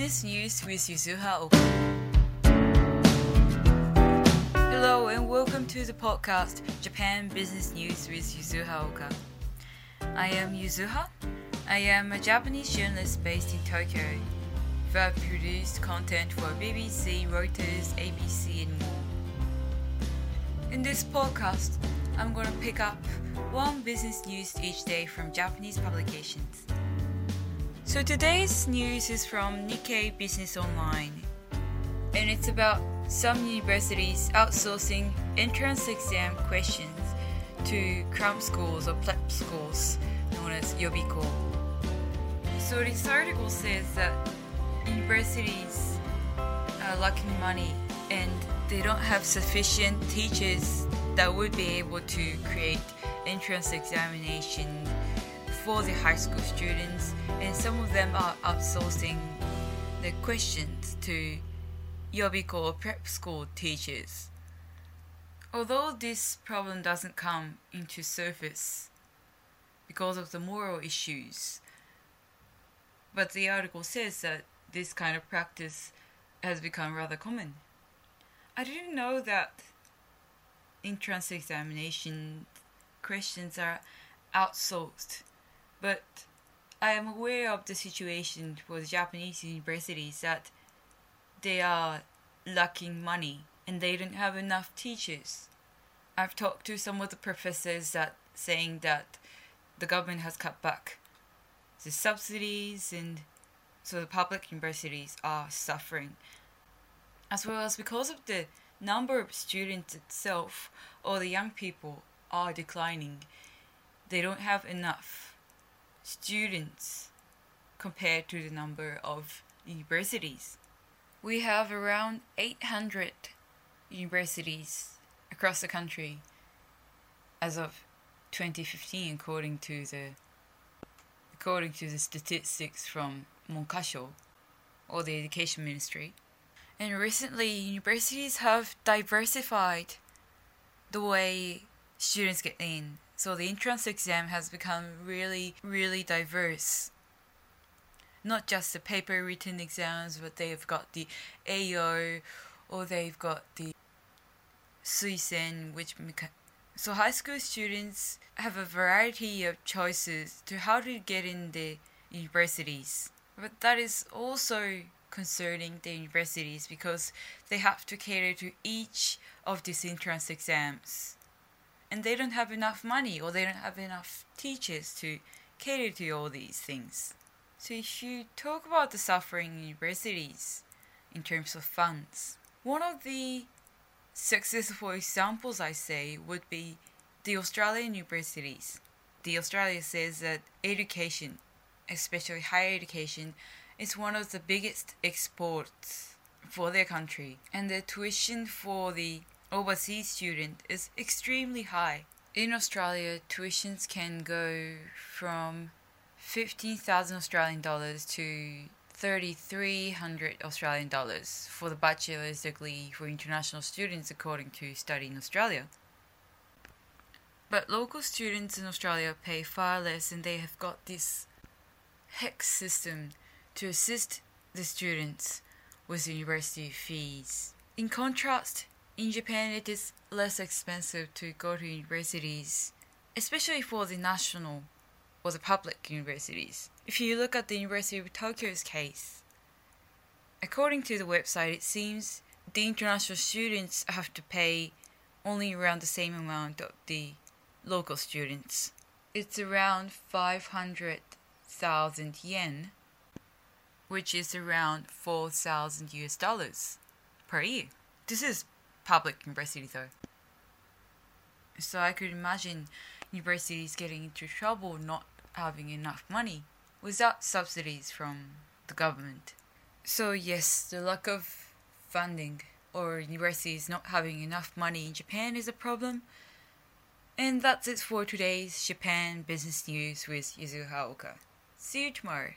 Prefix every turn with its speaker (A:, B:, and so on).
A: Business News with Yuzuha Oka. Hello and welcome to the podcast Japan Business News with Yuzuha Oka. I am Yuzuha. I am a Japanese journalist based in Tokyo have produced content for BBC, Reuters, ABC, and more. In this podcast, I'm going to pick up one business news each day from Japanese publications. So today's news is from Nikkei Business Online, and it's about some universities outsourcing entrance exam questions to cram schools or prep schools known as Yobiko. So this article says that universities are lacking money and they don't have sufficient teachers that would be able to create entrance examination for the high school students and some of them are outsourcing the questions to Yobiko or prep school teachers. Although this problem doesn't come into surface because of the moral issues, but the article says that this kind of practice has become rather common. I didn't know that entrance examination questions are outsourced, but I am aware of the situation for the Japanese universities that they are lacking money and they don't have enough teachers. I've talked to some of the professors that saying that the government has cut back the subsidies and so the public universities are suffering as well as because of the number of students itself or the young people are declining they don't have enough students compared to the number of universities. We have around 800 universities across the country as of 2015 according to the according to the statistics from Monkasho or the education ministry. And recently universities have diversified the way students get in so the entrance exam has become really really diverse not just the paper written exams, but they've got the AO or they've got the Suisen, which so high school students have a variety of choices to how to get in the universities. But that is also concerning the universities because they have to cater to each of these entrance exams. And they don't have enough money or they don't have enough teachers to cater to all these things. So if you talk about the suffering universities in terms of funds, one of the successful examples I say would be the Australian universities. The Australia says that education, especially higher education, is one of the biggest exports for their country, and the tuition for the overseas student is extremely high. In Australia, tuitions can go from 15,000 Australian dollars to 3,300 Australian dollars for the bachelor's degree for international students according to Study in Australia. But local students in Australia pay far less and they have got this HECS system to assist the students with university fees. In contrast, in Japan it is less expensive to go to universities, especially for the national or the public universities. If you look at the University of Tokyo's case, according to the website, it seems the international students have to pay only around the same amount of the local students. It's around 500,000 yen, which is around 4,000 US dollars per year. This is public university though. So I could imagine universities getting into trouble not having enough money without subsidies from the government. So, yes, the lack of funding or universities not having enough money in Japan is a problem. And that's it for today's Japan business news with Yuzuha Oka. See you tomorrow.